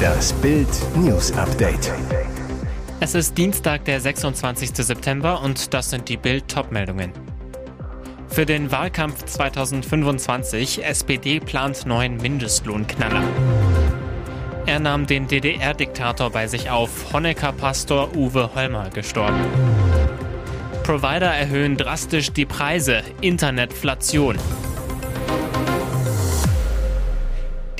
Das Bild News Update. Es ist Dienstag, der 26. September und das sind die Bild Topmeldungen. Für den Wahlkampf 2025 SPD plant neuen Mindestlohnknaller. Er nahm den DDR-Diktator bei sich auf. Honecker-Pastor Uwe Holmer gestorben. Provider erhöhen drastisch die Preise. Internetflation.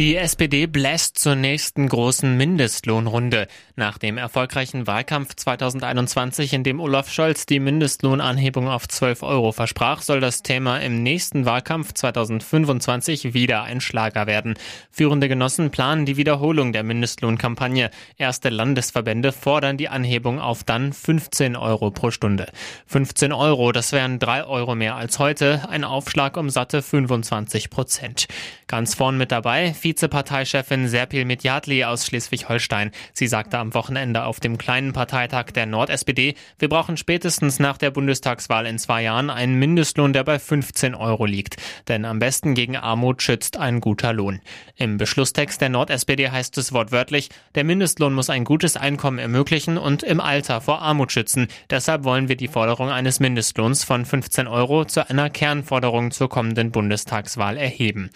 Die SPD bläst zur nächsten großen Mindestlohnrunde. Nach dem erfolgreichen Wahlkampf 2021, in dem Olaf Scholz die Mindestlohnanhebung auf 12 Euro versprach, soll das Thema im nächsten Wahlkampf 2025 wieder ein Schlager werden. Führende Genossen planen die Wiederholung der Mindestlohnkampagne. Erste Landesverbände fordern die Anhebung auf dann 15 Euro pro Stunde. 15 Euro, das wären 3 Euro mehr als heute, ein Aufschlag um satte 25 Prozent. Ganz vorn mit dabei, Vizeparteichefin Serpil Medjatli aus Schleswig-Holstein. Sie sagte am Wochenende auf dem kleinen Parteitag der Nord-SPD, wir brauchen spätestens nach der Bundestagswahl in zwei Jahren einen Mindestlohn, der bei 15 Euro liegt. Denn am besten gegen Armut schützt ein guter Lohn. Im Beschlusstext der Nord-SPD heißt es wortwörtlich, der Mindestlohn muss ein gutes Einkommen ermöglichen und im Alter vor Armut schützen. Deshalb wollen wir die Forderung eines Mindestlohns von 15 Euro zu einer Kernforderung zur kommenden Bundestagswahl erheben.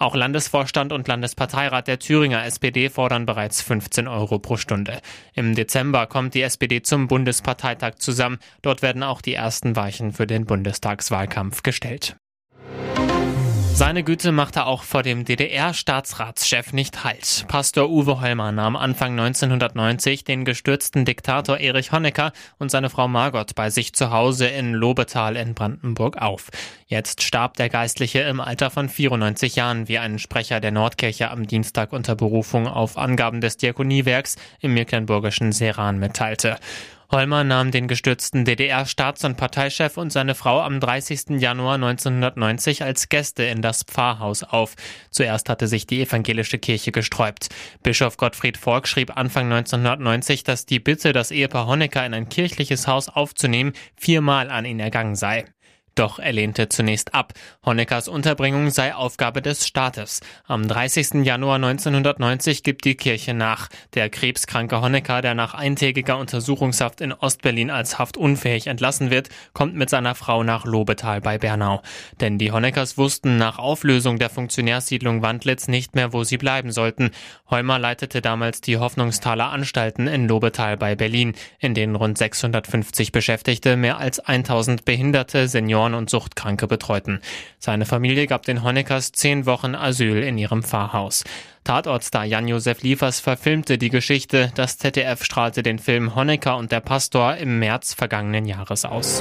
Auch Landesvorstand und Landesparteirat der Thüringer SPD fordern bereits 15 Euro pro Stunde. Im Dezember kommt die SPD zum Bundesparteitag zusammen. Dort werden auch die ersten Weichen für den Bundestagswahlkampf gestellt. Seine Güte machte auch vor dem DDR-Staatsratschef nicht Halt. Pastor Uwe Holmer nahm Anfang 1990 den gestürzten Diktator Erich Honecker und seine Frau Margot bei sich zu Hause in Lobetal in Brandenburg auf. Jetzt starb der Geistliche im Alter von 94 Jahren, wie ein Sprecher der Nordkirche am Dienstag unter Berufung auf Angaben des Diakoniewerks im mecklenburgischen Seran mitteilte. Holmer nahm den gestürzten DDR-Staats- und Parteichef und seine Frau am 30. Januar 1990 als Gäste in das Pfarrhaus auf. Zuerst hatte sich die evangelische Kirche gesträubt. Bischof Gottfried Volk schrieb Anfang 1990, dass die Bitte, das Ehepaar Honecker in ein kirchliches Haus aufzunehmen, viermal an ihn ergangen sei. Doch er lehnte zunächst ab. Honeckers Unterbringung sei Aufgabe des Staates. Am 30. Januar 1990 gibt die Kirche nach. Der krebskranke Honecker, der nach eintägiger Untersuchungshaft in Ostberlin als haftunfähig entlassen wird, kommt mit seiner Frau nach Lobetal bei Bernau. Denn die Honeckers wussten nach Auflösung der Funktionärssiedlung Wandlitz nicht mehr, wo sie bleiben sollten. Holmer leitete damals die Hoffnungstaler Anstalten in Lobetal bei Berlin, in denen rund 650 Beschäftigte, mehr als 1000 Behinderte, Senioren Senioren und Suchtkranke betreuten. Seine Familie gab den Honeckers zehn Wochen Asyl in ihrem Pfarrhaus. Tatortstar Jan-Josef Liefers verfilmte die Geschichte. Das ZDF strahlte den Film Honecker und der Pastor im März vergangenen Jahres aus.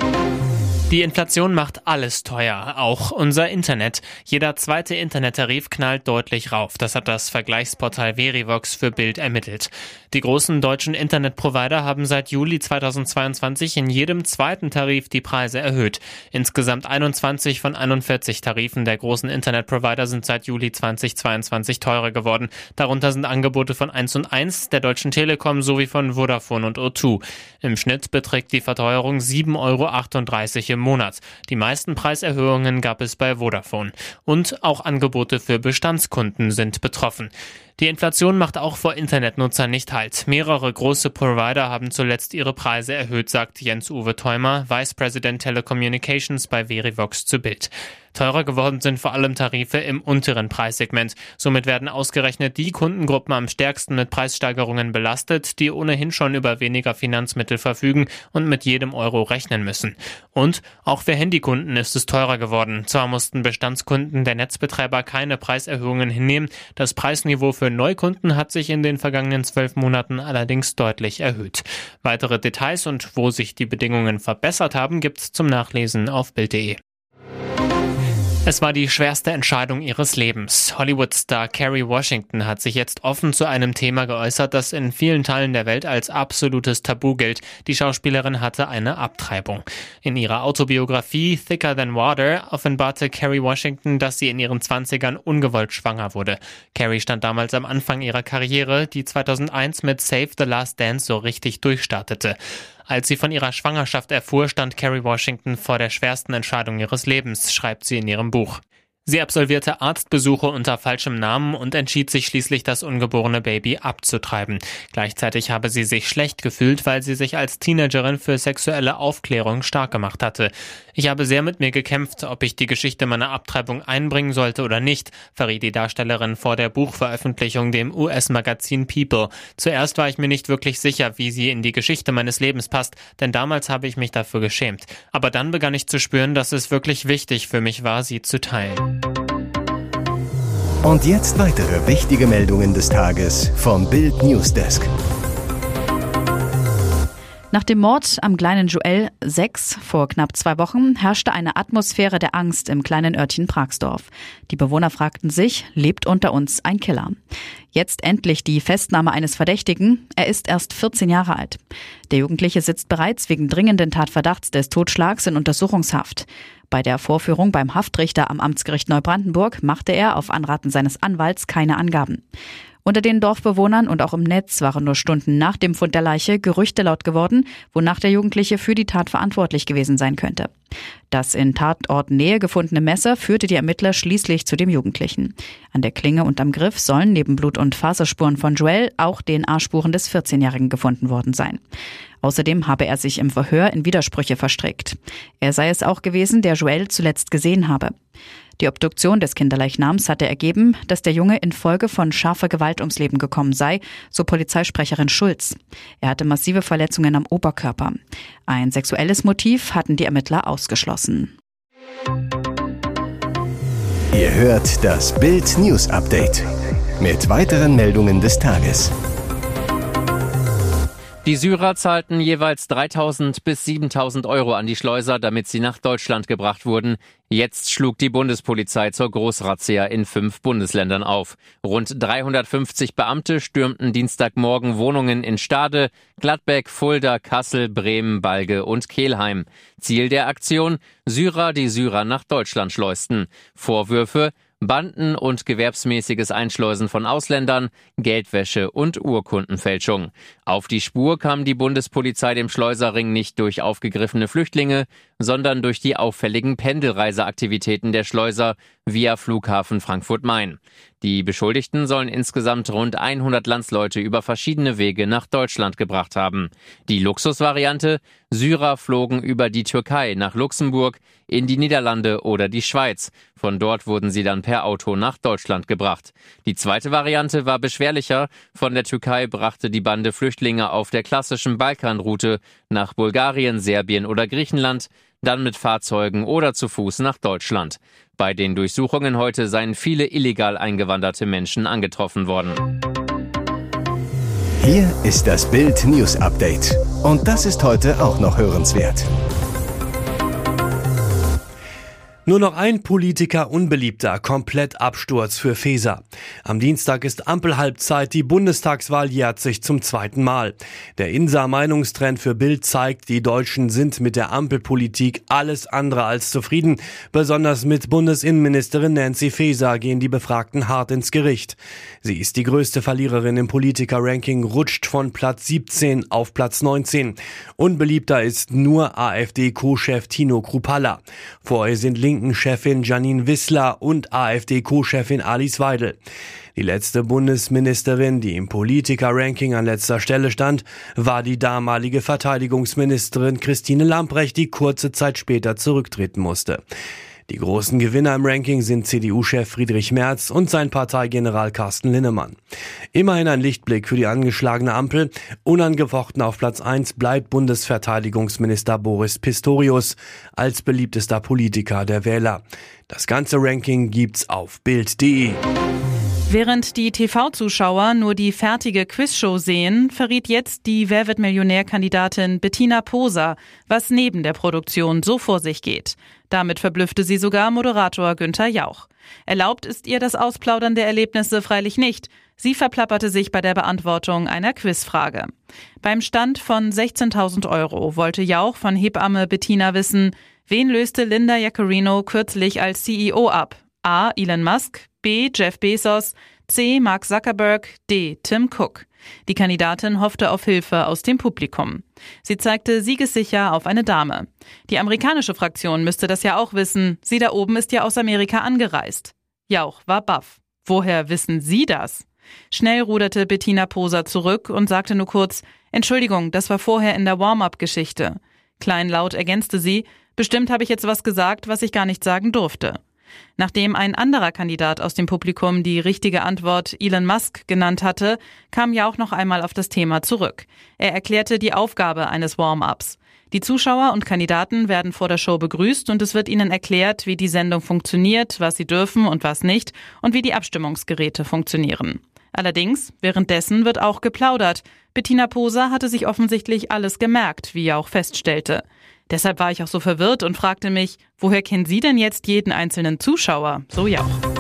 Die Inflation macht alles teuer, auch unser Internet. Jeder zweite Internettarif knallt deutlich rauf. Das hat das Vergleichsportal Verivox für Bild ermittelt. Die großen deutschen Internetprovider haben seit Juli 2022 in jedem zweiten Tarif die Preise erhöht. Insgesamt 21 von 41 Tarifen der großen Internetprovider sind seit Juli 2022 teurer geworden. Darunter sind Angebote von 1 und 1, der Deutschen Telekom sowie von Vodafone und O2. Im Schnitt beträgt die Verteuerung 7,38 Euro im im Monat. Die meisten Preiserhöhungen gab es bei Vodafone. Und auch Angebote für Bestandskunden sind betroffen. Die Inflation macht auch vor Internetnutzern nicht Halt. Mehrere große Provider haben zuletzt ihre Preise erhöht, sagt Jens-Uwe Theumer, Vice President Telecommunications bei Verivox zu Bild. Teurer geworden sind vor allem Tarife im unteren Preissegment. Somit werden ausgerechnet die Kundengruppen am stärksten mit Preissteigerungen belastet, die ohnehin schon über weniger Finanzmittel verfügen und mit jedem Euro rechnen müssen. Und auch für Handykunden ist es teurer geworden. Zwar mussten Bestandskunden der Netzbetreiber keine Preiserhöhungen hinnehmen, das Preisniveau für Neukunden hat sich in den vergangenen zwölf Monaten allerdings deutlich erhöht. Weitere Details und wo sich die Bedingungen verbessert haben, gibt's zum Nachlesen auf Bild.de. Es war die schwerste Entscheidung ihres Lebens. Hollywood-Star Kerry Washington hat sich jetzt offen zu einem Thema geäußert, das in vielen Teilen der Welt als absolutes Tabu gilt. Die Schauspielerin hatte eine Abtreibung. In ihrer Autobiografie Thicker Than Water offenbarte Kerry Washington, dass sie in ihren Zwanzigern ungewollt schwanger wurde. Kerry stand damals am Anfang ihrer Karriere, die 2001 mit Save the Last Dance so richtig durchstartete. Als sie von ihrer Schwangerschaft erfuhr, stand Kerry Washington vor der schwersten Entscheidung ihres Lebens, schreibt sie in ihrem Buch. Sie absolvierte Arztbesuche unter falschem Namen und entschied sich schließlich, das ungeborene Baby abzutreiben. Gleichzeitig habe sie sich schlecht gefühlt, weil sie sich als Teenagerin für sexuelle Aufklärung stark gemacht hatte. Ich habe sehr mit mir gekämpft, ob ich die Geschichte meiner Abtreibung einbringen sollte oder nicht, verriet die Darstellerin vor der Buchveröffentlichung dem US-Magazin People. Zuerst war ich mir nicht wirklich sicher, wie sie in die Geschichte meines Lebens passt, denn damals habe ich mich dafür geschämt. Aber dann begann ich zu spüren, dass es wirklich wichtig für mich war, sie zu teilen. Und jetzt weitere wichtige Meldungen des Tages vom Bild Newsdesk. Nach dem Mord am kleinen Joel 6 vor knapp zwei Wochen herrschte eine Atmosphäre der Angst im kleinen Örtchen Pragsdorf. Die Bewohner fragten sich, lebt unter uns ein Killer? Jetzt endlich die Festnahme eines Verdächtigen. Er ist erst 14 Jahre alt. Der Jugendliche sitzt bereits wegen dringenden Tatverdachts des Totschlags in Untersuchungshaft. Bei der Vorführung beim Haftrichter am Amtsgericht Neubrandenburg machte er auf Anraten seines Anwalts keine Angaben. Unter den Dorfbewohnern und auch im Netz waren nur Stunden nach dem Fund der Leiche Gerüchte laut geworden, wonach der Jugendliche für die Tat verantwortlich gewesen sein könnte. Das in Tatortnähe gefundene Messer führte die Ermittler schließlich zu dem Jugendlichen. An der Klinge und am Griff sollen neben Blut- und Faserspuren von Joel auch DNA-Spuren des 14-Jährigen gefunden worden sein. Außerdem habe er sich im Verhör in Widersprüche verstrickt. Er sei es auch gewesen, der Joel zuletzt gesehen habe. Die Obduktion des Kinderleichnams hatte ergeben, dass der Junge infolge von scharfer Gewalt ums Leben gekommen sei, so Polizeisprecherin Schulz. Er hatte massive Verletzungen am Oberkörper. Ein sexuelles Motiv hatten die Ermittler ausgeschlossen. Ihr hört das Bild News Update mit weiteren Meldungen des Tages. Die Syrer zahlten jeweils 3000 bis 7000 Euro an die Schleuser, damit sie nach Deutschland gebracht wurden. Jetzt schlug die Bundespolizei zur Großrazzia in fünf Bundesländern auf. Rund 350 Beamte stürmten Dienstagmorgen Wohnungen in Stade, Gladbeck, Fulda, Kassel, Bremen, Balge und Kelheim. Ziel der Aktion? Syrer, die Syrer nach Deutschland schleusten. Vorwürfe? Banden und gewerbsmäßiges Einschleusen von Ausländern, Geldwäsche und Urkundenfälschung. Auf die Spur kam die Bundespolizei dem Schleuserring nicht durch aufgegriffene Flüchtlinge, sondern durch die auffälligen Pendelreiseaktivitäten der Schleuser via Flughafen Frankfurt-Main. Die Beschuldigten sollen insgesamt rund 100 Landsleute über verschiedene Wege nach Deutschland gebracht haben. Die Luxusvariante? Syrer flogen über die Türkei nach Luxemburg, in die Niederlande oder die Schweiz. Von dort wurden sie dann per Auto nach Deutschland gebracht. Die zweite Variante war beschwerlicher. Von der Türkei brachte die Bande Flüchtlinge auf der klassischen Balkanroute nach Bulgarien, Serbien oder Griechenland dann mit Fahrzeugen oder zu Fuß nach Deutschland. Bei den Durchsuchungen heute seien viele illegal eingewanderte Menschen angetroffen worden. Hier ist das Bild News Update. Und das ist heute auch noch hörenswert. Nur noch ein Politiker unbeliebter, komplett Absturz für Feser. Am Dienstag ist Ampelhalbzeit, die Bundestagswahl jährt sich zum zweiten Mal. Der Insa-Meinungstrend für Bild zeigt, die Deutschen sind mit der Ampelpolitik alles andere als zufrieden. Besonders mit Bundesinnenministerin Nancy Faeser gehen die Befragten hart ins Gericht. Sie ist die größte Verliererin im Politiker-Ranking, rutscht von Platz 17 auf Platz 19. Unbeliebter ist nur AfD-Co-Chef Tino Krupalla. Vor ihr sind Linken Linken-Chefin Janine Wissler und AfD-Co-Chefin Alice Weidel. Die letzte Bundesministerin, die im Politiker-Ranking an letzter Stelle stand, war die damalige Verteidigungsministerin Christine Lamprecht, die kurze Zeit später zurücktreten musste. Die großen Gewinner im Ranking sind CDU-Chef Friedrich Merz und sein Parteigeneral Carsten Linnemann. Immerhin ein Lichtblick für die angeschlagene Ampel. Unangefochten auf Platz 1 bleibt Bundesverteidigungsminister Boris Pistorius als beliebtester Politiker der Wähler. Das ganze Ranking gibt's auf Bild.de. Während die TV-Zuschauer nur die fertige Quizshow sehen, verriet jetzt die Wer wird Millionär-Kandidatin Bettina Poser, was neben der Produktion so vor sich geht. Damit verblüffte sie sogar Moderator Günther Jauch. Erlaubt ist ihr das Ausplaudern der Erlebnisse freilich nicht. Sie verplapperte sich bei der Beantwortung einer Quizfrage. Beim Stand von 16.000 Euro wollte Jauch von Hebamme Bettina wissen, wen löste Linda Jaccarino kürzlich als CEO ab? A. Elon Musk, B. Jeff Bezos, C. Mark Zuckerberg, D. Tim Cook. Die Kandidatin hoffte auf Hilfe aus dem Publikum. Sie zeigte siegessicher auf eine Dame. Die amerikanische Fraktion müsste das ja auch wissen. Sie da oben ist ja aus Amerika angereist. Jauch war baff. Woher wissen Sie das? Schnell ruderte Bettina Poser zurück und sagte nur kurz, Entschuldigung, das war vorher in der Warm-up-Geschichte. Kleinlaut ergänzte sie, bestimmt habe ich jetzt was gesagt, was ich gar nicht sagen durfte. Nachdem ein anderer Kandidat aus dem Publikum die richtige Antwort Elon Musk genannt hatte, kam ja auch noch einmal auf das Thema zurück. Er erklärte die Aufgabe eines Warm-ups. Die Zuschauer und Kandidaten werden vor der Show begrüßt und es wird ihnen erklärt, wie die Sendung funktioniert, was sie dürfen und was nicht und wie die Abstimmungsgeräte funktionieren. Allerdings, währenddessen wird auch geplaudert. Bettina Poser hatte sich offensichtlich alles gemerkt, wie er auch feststellte. Deshalb war ich auch so verwirrt und fragte mich, woher kennen Sie denn jetzt jeden einzelnen Zuschauer? So ja auch.